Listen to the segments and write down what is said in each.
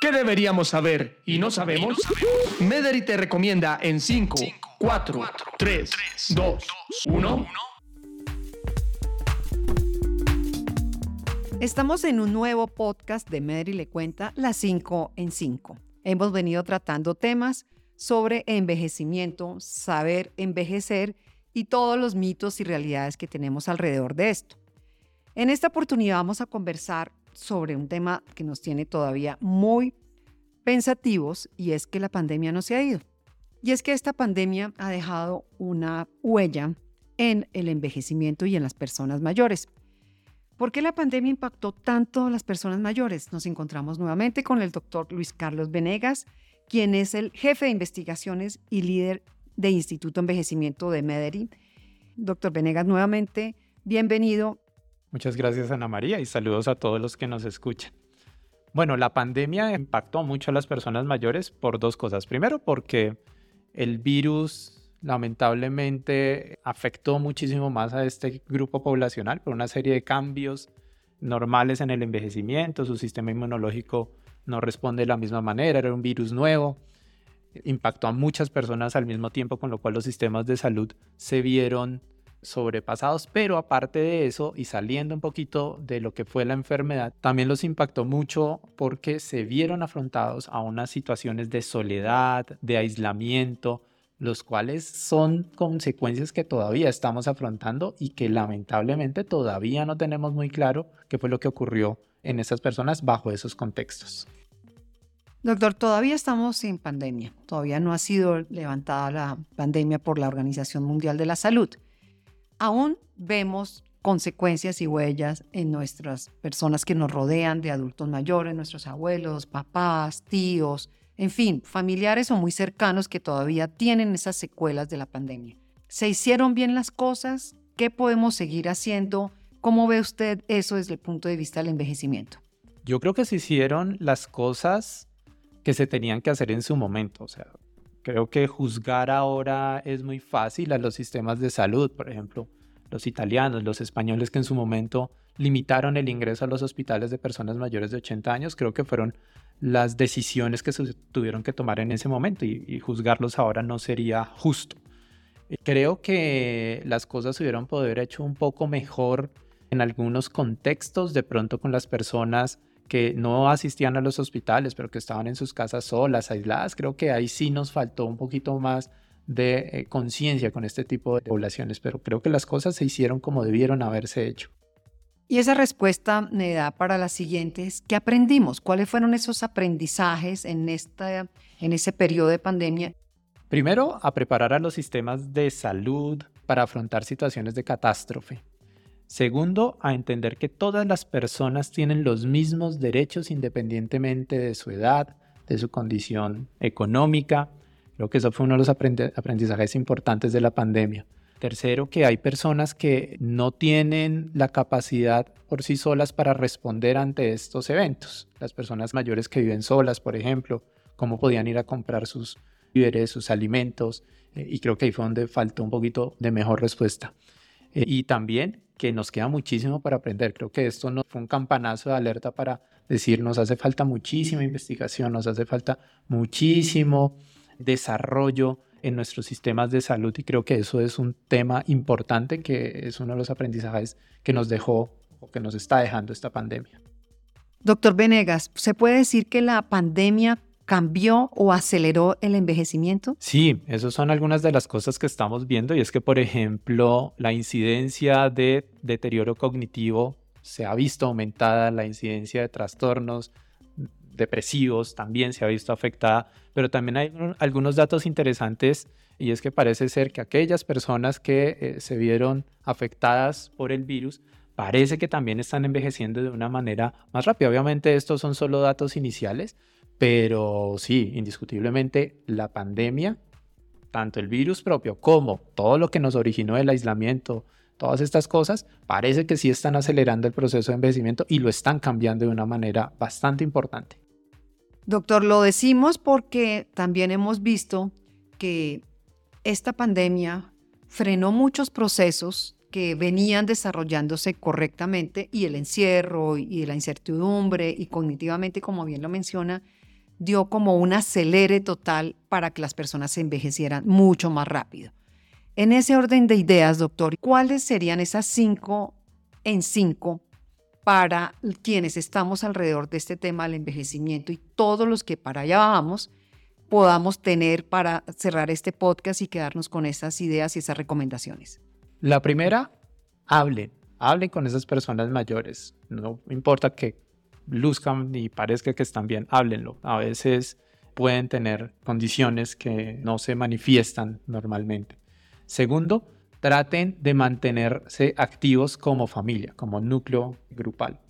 ¿Qué deberíamos saber y no sabemos? Mederi te recomienda en 5, 4, 3, 2, 1. Estamos en un nuevo podcast de Mederi le cuenta las 5 en 5. Hemos venido tratando temas sobre envejecimiento, saber envejecer y todos los mitos y realidades que tenemos alrededor de esto. En esta oportunidad vamos a conversar sobre un tema que nos tiene todavía muy pensativos y es que la pandemia no se ha ido. Y es que esta pandemia ha dejado una huella en el envejecimiento y en las personas mayores. ¿Por qué la pandemia impactó tanto a las personas mayores? Nos encontramos nuevamente con el doctor Luis Carlos Venegas, quien es el jefe de investigaciones y líder de Instituto Envejecimiento de Medellín. Doctor Venegas, nuevamente, bienvenido. Muchas gracias, Ana María, y saludos a todos los que nos escuchan. Bueno, la pandemia impactó mucho a las personas mayores por dos cosas. Primero, porque el virus lamentablemente afectó muchísimo más a este grupo poblacional por una serie de cambios normales en el envejecimiento, su sistema inmunológico no responde de la misma manera, era un virus nuevo, impactó a muchas personas al mismo tiempo, con lo cual los sistemas de salud se vieron sobrepasados, pero aparte de eso y saliendo un poquito de lo que fue la enfermedad, también los impactó mucho porque se vieron afrontados a unas situaciones de soledad, de aislamiento, los cuales son consecuencias que todavía estamos afrontando y que lamentablemente todavía no tenemos muy claro qué fue lo que ocurrió en esas personas bajo esos contextos. Doctor, todavía estamos en pandemia, todavía no ha sido levantada la pandemia por la Organización Mundial de la Salud aún vemos consecuencias y huellas en nuestras personas que nos rodean, de adultos mayores, nuestros abuelos, papás, tíos, en fin, familiares o muy cercanos que todavía tienen esas secuelas de la pandemia. ¿Se hicieron bien las cosas? ¿Qué podemos seguir haciendo? ¿Cómo ve usted eso desde el punto de vista del envejecimiento? Yo creo que se hicieron las cosas que se tenían que hacer en su momento. O sea, Creo que juzgar ahora es muy fácil a los sistemas de salud, por ejemplo, los italianos, los españoles que en su momento limitaron el ingreso a los hospitales de personas mayores de 80 años, creo que fueron las decisiones que se tuvieron que tomar en ese momento y, juzgarlos ahora no sería justo. Creo que las cosas hubieran podido haber hecho un poco mejor en algunos contextos, de pronto con las personas que no asistían a los hospitales, pero que estaban en sus casas solas, aisladas, creo que ahí sí nos faltó un poquito más de eh, conciencia con este tipo de poblaciones, pero creo que las cosas se hicieron como debieron haberse hecho. Y esa respuesta me da para las siguientes. ¿Qué aprendimos? ¿Cuáles fueron esos aprendizajes en, esta, en ese periodo de pandemia? Primero, a preparar a los sistemas de salud para afrontar situaciones de catástrofe. Segundo, a entender que todas las personas tienen los mismos derechos independientemente de su edad, de su condición económica. Creo que eso fue uno de los aprendizajes importantes de la pandemia. Tercero, que hay personas que no tienen la capacidad por sí solas para responder ante estos eventos. Las personas mayores que viven solas, por ejemplo, cómo podían ir a comprar sus víveres, sus alimentos. Eh, y creo que ahí fue donde faltó un poquito de mejor respuesta. Eh, y también que nos queda muchísimo para aprender. Creo que esto no fue un campanazo de alerta para decir nos hace falta muchísima investigación, nos hace falta muchísimo desarrollo en nuestros sistemas de salud y creo que eso es un tema importante que es uno de los aprendizajes que nos dejó o que nos está dejando esta pandemia. Doctor Venegas, ¿se puede decir que la pandemia cambió o aceleró el envejecimiento? Sí, esas son algunas de las cosas que estamos viendo y es que, por ejemplo, la incidencia de deterioro cognitivo se ha visto aumentada, la incidencia de trastornos depresivos también se ha visto afectada, pero también hay algunos datos interesantes y es que parece ser que aquellas personas que eh, se vieron afectadas por el virus parece que también están envejeciendo de una manera más rápida. Obviamente estos son solo datos iniciales, pero sí, indiscutiblemente la pandemia, tanto el virus propio como todo lo que nos originó el aislamiento, todas estas cosas, parece que sí están acelerando el proceso de envejecimiento y lo están cambiando de una manera bastante importante. Doctor, lo decimos porque también hemos visto que esta pandemia frenó muchos procesos que venían desarrollándose correctamente y el encierro y la incertidumbre y cognitivamente, como bien lo menciona, dio como un acelere total para que las personas se envejecieran mucho más rápido. En ese orden de ideas, doctor, ¿cuáles serían esas cinco en cinco para quienes estamos alrededor de este tema del envejecimiento y todos los que para allá vamos podamos tener para cerrar este podcast y quedarnos con esas ideas y esas recomendaciones? La primera, hablen, hablen con esas personas mayores. No importa que luzcan y parezca que están bien, háblenlo. A veces pueden tener condiciones que no se manifiestan normalmente. Segundo, traten de mantenerse activos como familia, como núcleo grupal.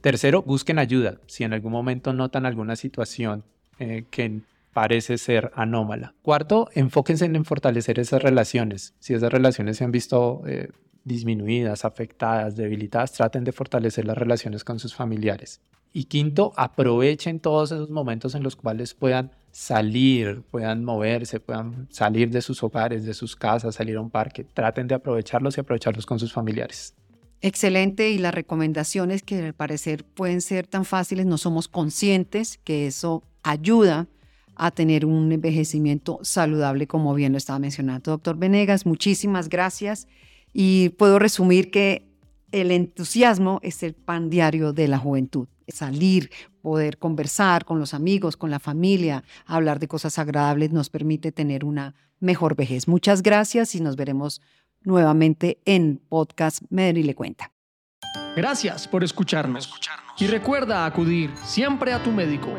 Tercero, busquen ayuda si en algún momento notan alguna situación eh, que parece ser anómala. Cuarto, enfóquense en fortalecer esas relaciones. Si esas relaciones se han visto eh, disminuidas, afectadas, debilitadas, traten de fortalecer las relaciones con sus familiares. Y quinto, aprovechen todos esos momentos en los cuales puedan salir, puedan moverse, puedan salir de sus hogares, de sus casas, salir a un parque. Traten de aprovecharlos y aprovecharlos con sus familiares. Excelente y las recomendaciones que al parecer pueden ser tan fáciles, no somos conscientes que eso ayuda a tener un envejecimiento saludable, como bien lo estaba mencionando doctor Venegas. Muchísimas gracias y puedo resumir que el entusiasmo es el pan diario de la juventud. Salir, poder conversar con los amigos, con la familia, hablar de cosas agradables nos permite tener una mejor vejez. Muchas gracias y nos veremos nuevamente en podcast Medellín le cuenta. Gracias por escucharnos. Y recuerda acudir siempre a tu médico.